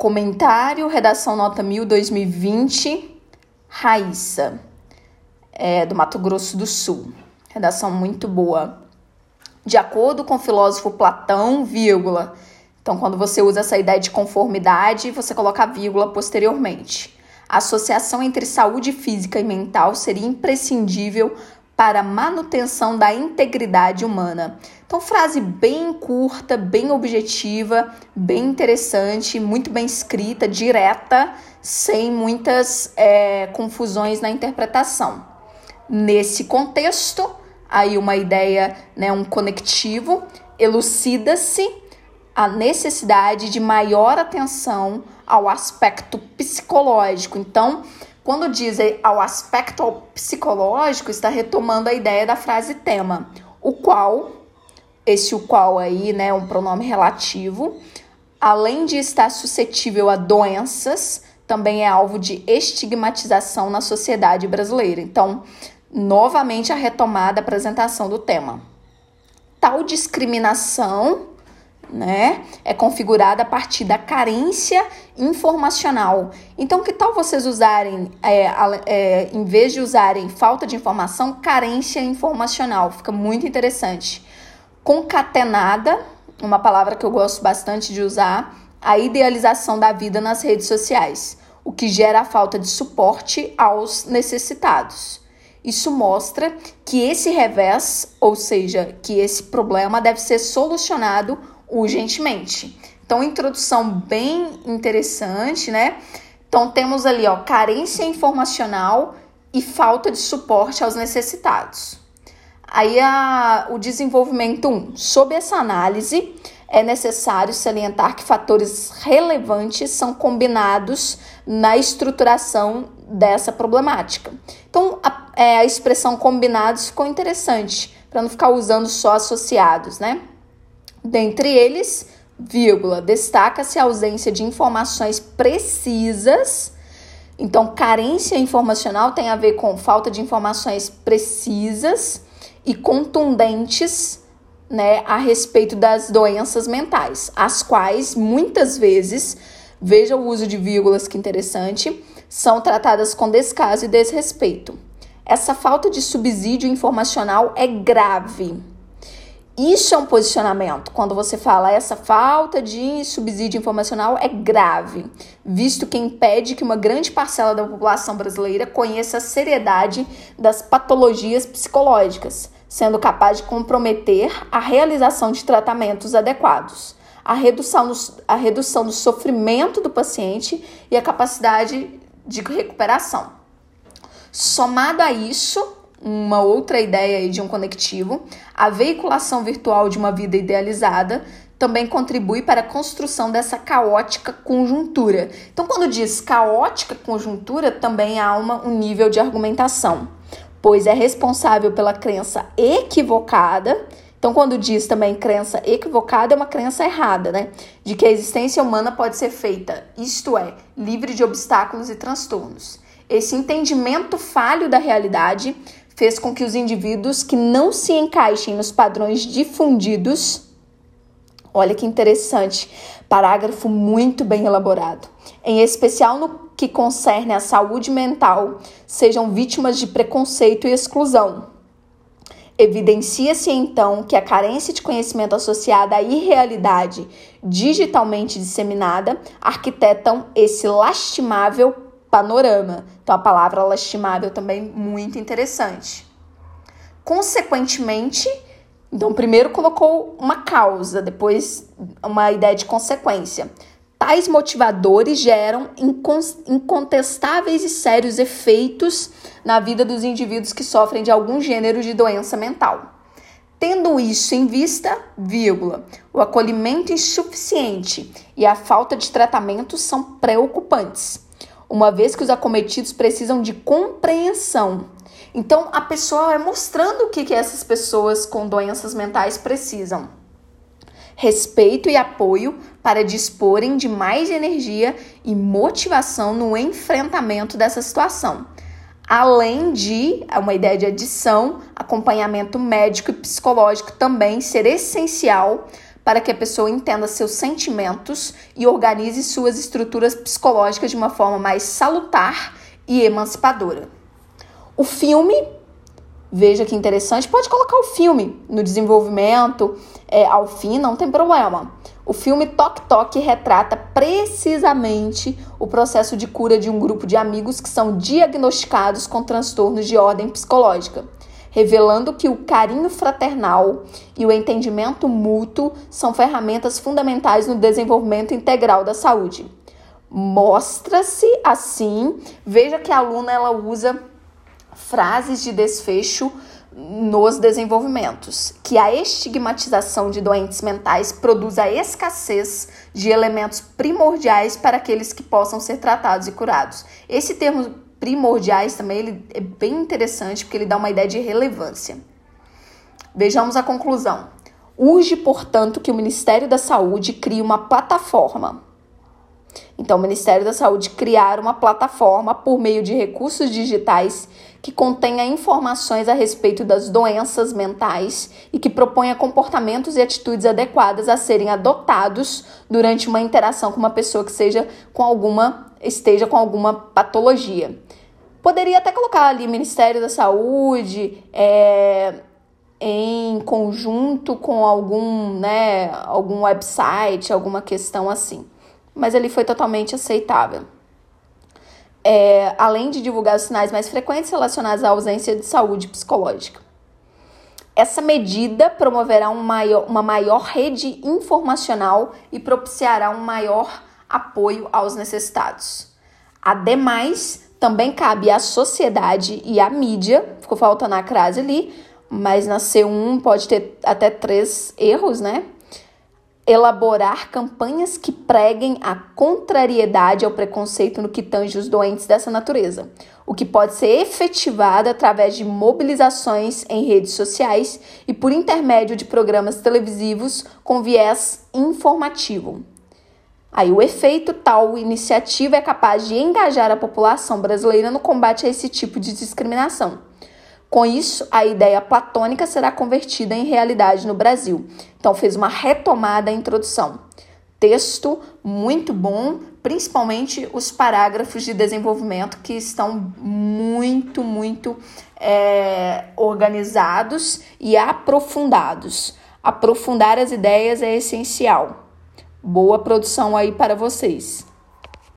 Comentário, redação nota 1000 2020, Raíssa, é, do Mato Grosso do Sul. Redação muito boa. De acordo com o filósofo Platão, vírgula. Então, quando você usa essa ideia de conformidade, você coloca a vírgula posteriormente. A associação entre saúde física e mental seria imprescindível para manutenção da integridade humana. Então, frase bem curta, bem objetiva, bem interessante, muito bem escrita, direta, sem muitas é, confusões na interpretação. Nesse contexto, aí uma ideia, né, um conectivo, elucida-se a necessidade de maior atenção ao aspecto psicológico. Então, quando diz ao aspecto psicológico, está retomando a ideia da frase tema, o qual, esse o qual aí, né, um pronome relativo, além de estar suscetível a doenças, também é alvo de estigmatização na sociedade brasileira. Então, novamente a retomada, apresentação do tema. Tal discriminação né? É configurada a partir da carência informacional. Então, que tal vocês usarem, é, é, em vez de usarem falta de informação, carência informacional? Fica muito interessante. Concatenada, uma palavra que eu gosto bastante de usar, a idealização da vida nas redes sociais, o que gera a falta de suporte aos necessitados. Isso mostra que esse revés, ou seja, que esse problema deve ser solucionado urgentemente. Então, introdução bem interessante, né? Então, temos ali, ó, carência informacional e falta de suporte aos necessitados. Aí, a, o desenvolvimento 1. Um, sob essa análise, é necessário salientar que fatores relevantes são combinados na estruturação dessa problemática. Então, a, é, a expressão combinados ficou interessante, para não ficar usando só associados, né? Dentre eles, destaca-se a ausência de informações precisas. Então, carência informacional tem a ver com falta de informações precisas e contundentes né, a respeito das doenças mentais, as quais muitas vezes, veja o uso de vírgulas que interessante, são tratadas com descaso e desrespeito. Essa falta de subsídio informacional é grave isso é um posicionamento. Quando você fala essa falta de subsídio informacional é grave, visto que impede que uma grande parcela da população brasileira conheça a seriedade das patologias psicológicas, sendo capaz de comprometer a realização de tratamentos adequados, a redução do, a redução do sofrimento do paciente e a capacidade de recuperação. Somado a isso, uma outra ideia de um conectivo, a veiculação virtual de uma vida idealizada também contribui para a construção dessa caótica conjuntura. Então, quando diz caótica conjuntura, também há uma, um nível de argumentação, pois é responsável pela crença equivocada. Então, quando diz também crença equivocada, é uma crença errada, né? De que a existência humana pode ser feita, isto é, livre de obstáculos e transtornos. Esse entendimento falho da realidade fez com que os indivíduos que não se encaixem nos padrões difundidos, olha que interessante, parágrafo muito bem elaborado, em especial no que concerne à saúde mental, sejam vítimas de preconceito e exclusão. Evidencia-se então que a carência de conhecimento associada à irrealidade digitalmente disseminada arquitetam esse lastimável panorama. Então, a palavra lastimável também muito interessante. Consequentemente, então, primeiro colocou uma causa, depois uma ideia de consequência. Tais motivadores geram incontestáveis e sérios efeitos na vida dos indivíduos que sofrem de algum gênero de doença mental. Tendo isso em vista, vírgula, o acolhimento insuficiente e a falta de tratamento são preocupantes uma vez que os acometidos precisam de compreensão. Então, a pessoa vai mostrando o que, que essas pessoas com doenças mentais precisam. Respeito e apoio para disporem de mais energia e motivação no enfrentamento dessa situação. Além de uma ideia de adição, acompanhamento médico e psicológico também ser essencial para que a pessoa entenda seus sentimentos e organize suas estruturas psicológicas de uma forma mais salutar e emancipadora. O filme, veja que interessante, pode colocar o filme no desenvolvimento é, ao fim, não tem problema. O filme Tok Tok retrata precisamente o processo de cura de um grupo de amigos que são diagnosticados com transtornos de ordem psicológica revelando que o carinho fraternal e o entendimento mútuo são ferramentas fundamentais no desenvolvimento integral da saúde. Mostra-se assim, veja que a aluna ela usa frases de desfecho nos desenvolvimentos, que a estigmatização de doentes mentais produz a escassez de elementos primordiais para aqueles que possam ser tratados e curados. Esse termo primordiais também, ele é bem interessante porque ele dá uma ideia de relevância. Vejamos a conclusão. Urge, portanto, que o Ministério da Saúde crie uma plataforma. Então, o Ministério da Saúde criar uma plataforma por meio de recursos digitais que contenha informações a respeito das doenças mentais e que proponha comportamentos e atitudes adequadas a serem adotados durante uma interação com uma pessoa que seja com alguma esteja com alguma patologia. Poderia até colocar ali Ministério da Saúde, é, em conjunto com algum, né, algum website, alguma questão assim. Mas ele foi totalmente aceitável. É, além de divulgar os sinais mais frequentes relacionados à ausência de saúde psicológica. Essa medida promoverá um maior, uma maior rede informacional e propiciará um maior apoio aos necessitados. Ademais, também cabe à sociedade e à mídia, ficou faltando a crase ali, mas na C1 pode ter até três erros, né? Elaborar campanhas que preguem a contrariedade ao preconceito no que tange os doentes dessa natureza, o que pode ser efetivado através de mobilizações em redes sociais e por intermédio de programas televisivos com viés informativo. Aí, o efeito tal iniciativa é capaz de engajar a população brasileira no combate a esse tipo de discriminação. Com isso, a ideia platônica será convertida em realidade no Brasil. Então, fez uma retomada à introdução. Texto muito bom, principalmente os parágrafos de desenvolvimento que estão muito, muito é, organizados e aprofundados. Aprofundar as ideias é essencial. Boa produção aí para vocês.